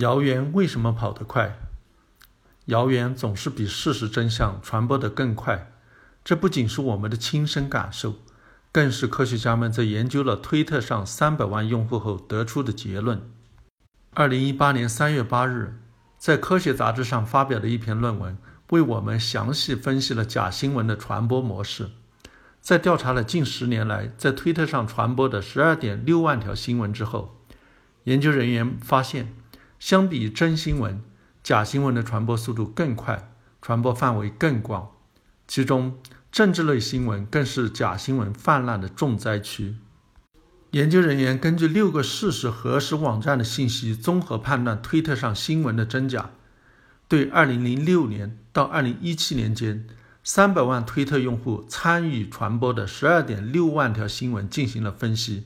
谣言为什么跑得快？谣言总是比事实真相传播得更快。这不仅是我们的亲身感受，更是科学家们在研究了推特上三百万用户后得出的结论。二零一八年三月八日，在《科学》杂志上发表的一篇论文，为我们详细分析了假新闻的传播模式。在调查了近十年来在推特上传播的十二点六万条新闻之后，研究人员发现。相比真新闻，假新闻的传播速度更快，传播范围更广。其中，政治类新闻更是假新闻泛滥的重灾区。研究人员根据六个事实核实网站的信息，综合判断推特上新闻的真假。对2006年到2017年间300万推特用户参与传播的12.6万条新闻进行了分析，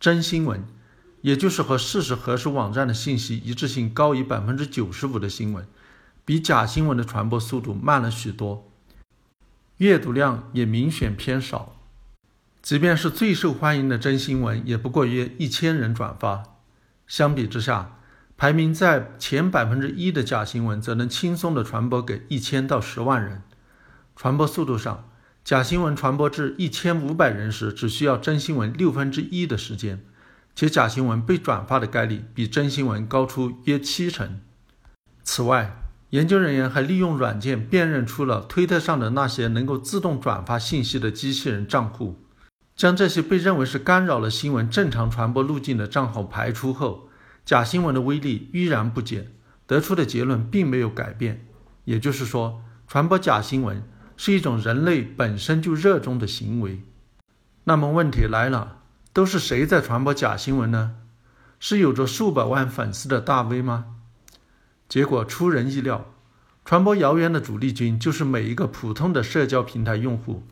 真新闻。也就是和事实核实网站的信息一致性高于百分之九十五的新闻，比假新闻的传播速度慢了许多，阅读量也明显偏少。即便是最受欢迎的真新闻，也不过约一千人转发。相比之下，排名在前百分之一的假新闻，则能轻松地传播给一千到十万人。传播速度上，假新闻传播至一千五百人时，只需要真新闻六分之一的时间。且假新闻被转发的概率比真新闻高出约七成。此外，研究人员还利用软件辨认出了推特上的那些能够自动转发信息的机器人账户，将这些被认为是干扰了新闻正常传播路径的账号排除后，假新闻的威力依然不减，得出的结论并没有改变。也就是说，传播假新闻是一种人类本身就热衷的行为。那么问题来了。都是谁在传播假新闻呢？是有着数百万粉丝的大 V 吗？结果出人意料，传播谣言的主力军就是每一个普通的社交平台用户。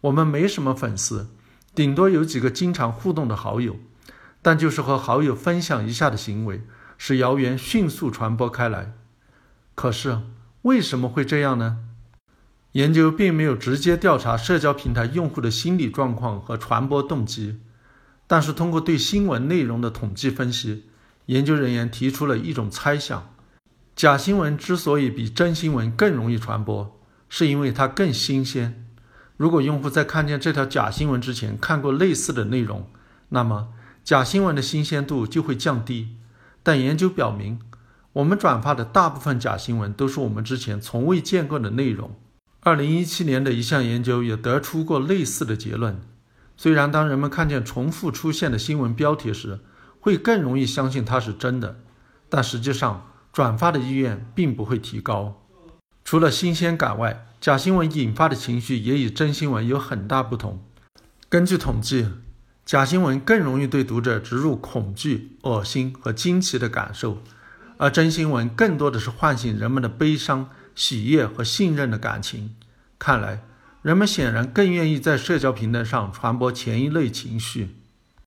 我们没什么粉丝，顶多有几个经常互动的好友，但就是和好友分享一下的行为，使谣言迅速传播开来。可是为什么会这样呢？研究并没有直接调查社交平台用户的心理状况和传播动机。但是，通过对新闻内容的统计分析，研究人员提出了一种猜想：假新闻之所以比真新闻更容易传播，是因为它更新鲜。如果用户在看见这条假新闻之前看过类似的内容，那么假新闻的新鲜度就会降低。但研究表明，我们转发的大部分假新闻都是我们之前从未见过的内容。二零一七年的一项研究也得出过类似的结论。虽然当人们看见重复出现的新闻标题时，会更容易相信它是真的，但实际上转发的意愿并不会提高。除了新鲜感外，假新闻引发的情绪也与真新闻有很大不同。根据统计，假新闻更容易对读者植入恐惧、恶心和惊奇的感受，而真新闻更多的是唤醒人们的悲伤、喜悦和信任的感情。看来。人们显然更愿意在社交平台上传播前一类情绪。